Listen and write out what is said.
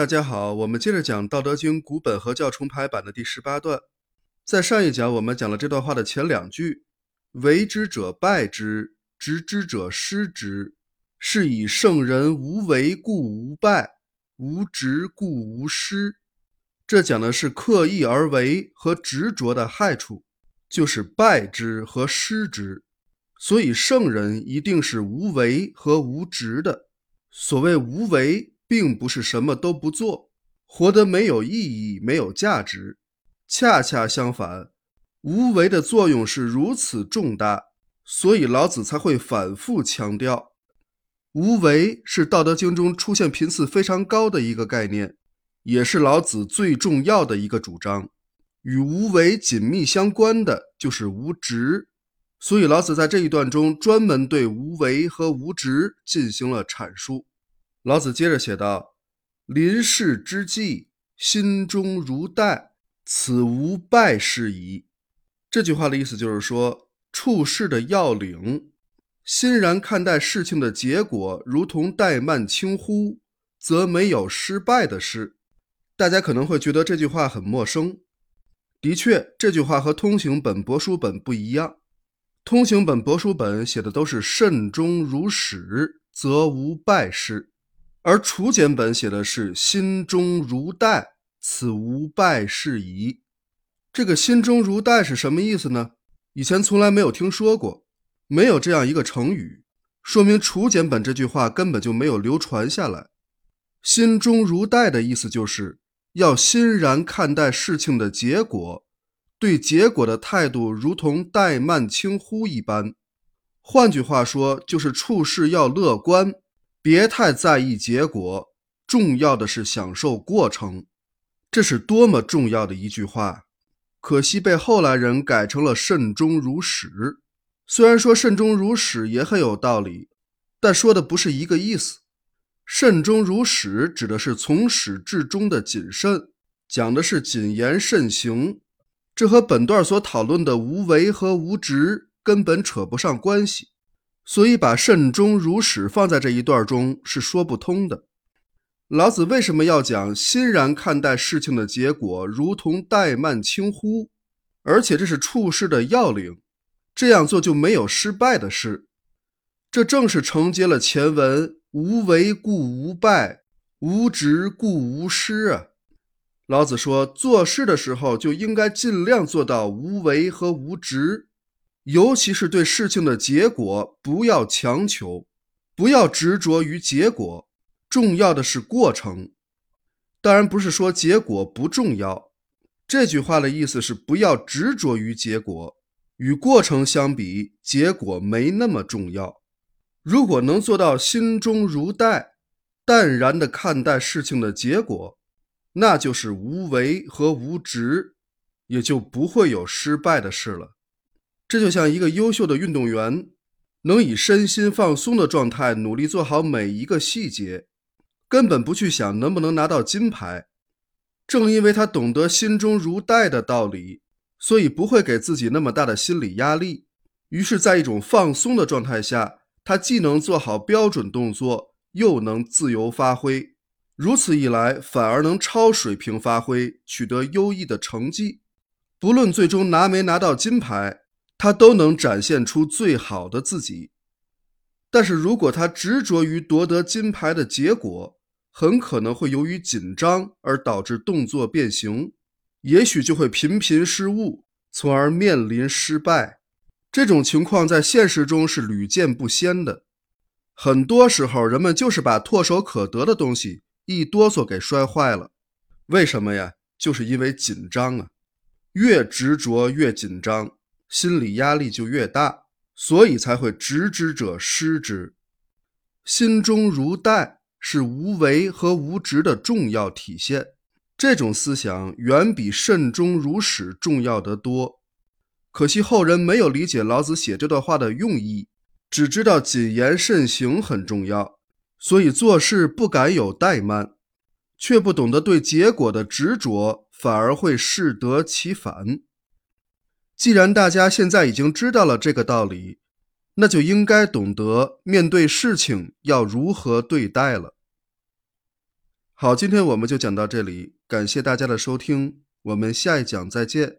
大家好，我们接着讲《道德经》古本和教重排版的第十八段。在上一讲，我们讲了这段话的前两句：“为之者败之，执之者失之。是以圣人无为故无败，无执故无失。”这讲的是刻意而为和执着的害处，就是败之和失之。所以，圣人一定是无为和无执的。所谓无为。并不是什么都不做，活得没有意义、没有价值。恰恰相反，无为的作用是如此重大，所以老子才会反复强调，无为是《道德经》中出现频次非常高的一个概念，也是老子最重要的一个主张。与无为紧密相关的就是无执，所以老子在这一段中专门对无为和无执进行了阐述。老子接着写道：“临事之际，心中如待，此无败事矣。”这句话的意思就是说，处事的要领，欣然看待事情的结果，如同怠慢轻忽，则没有失败的事。大家可能会觉得这句话很陌生。的确，这句话和通行本、帛书本不一样。通行本、帛书本写的都是“慎终如始，则无败事”。而楚简本写的是“心中如待，此无败事矣”。这个“心中如待”是什么意思呢？以前从来没有听说过，没有这样一个成语，说明楚简本这句话根本就没有流传下来。“心中如待”的意思就是要欣然看待事情的结果，对结果的态度如同怠慢轻忽一般。换句话说，就是处事要乐观。别太在意结果，重要的是享受过程。这是多么重要的一句话！可惜被后来人改成了“慎终如始”。虽然说“慎终如始”也很有道理，但说的不是一个意思。“慎终如始”指的是从始至终的谨慎，讲的是谨言慎行。这和本段所讨论的无为和无执根本扯不上关系。所以，把慎终如始放在这一段中是说不通的。老子为什么要讲欣然看待事情的结果，如同怠慢轻忽？而且这是处事的要领，这样做就没有失败的事。这正是承接了前文“无为故无败，无执故无失”啊。老子说，做事的时候就应该尽量做到无为和无执。尤其是对事情的结果，不要强求，不要执着于结果，重要的是过程。当然不是说结果不重要，这句话的意思是不要执着于结果，与过程相比，结果没那么重要。如果能做到心中如待，淡然地看待事情的结果，那就是无为和无执，也就不会有失败的事了。这就像一个优秀的运动员，能以身心放松的状态努力做好每一个细节，根本不去想能不能拿到金牌。正因为他懂得心中如带的道理，所以不会给自己那么大的心理压力。于是，在一种放松的状态下，他既能做好标准动作，又能自由发挥。如此一来，反而能超水平发挥，取得优异的成绩。不论最终拿没拿到金牌。他都能展现出最好的自己，但是如果他执着于夺得金牌的结果，很可能会由于紧张而导致动作变形，也许就会频频失误，从而面临失败。这种情况在现实中是屡见不鲜的。很多时候，人们就是把唾手可得的东西一哆嗦给摔坏了。为什么呀？就是因为紧张啊，越执着越紧张。心理压力就越大，所以才会执之者失之。心中如带是无为和无执的重要体现。这种思想远比慎终如始重要得多。可惜后人没有理解老子写这段话的用意，只知道谨言慎行很重要，所以做事不敢有怠慢，却不懂得对结果的执着，反而会适得其反。既然大家现在已经知道了这个道理，那就应该懂得面对事情要如何对待了。好，今天我们就讲到这里，感谢大家的收听，我们下一讲再见。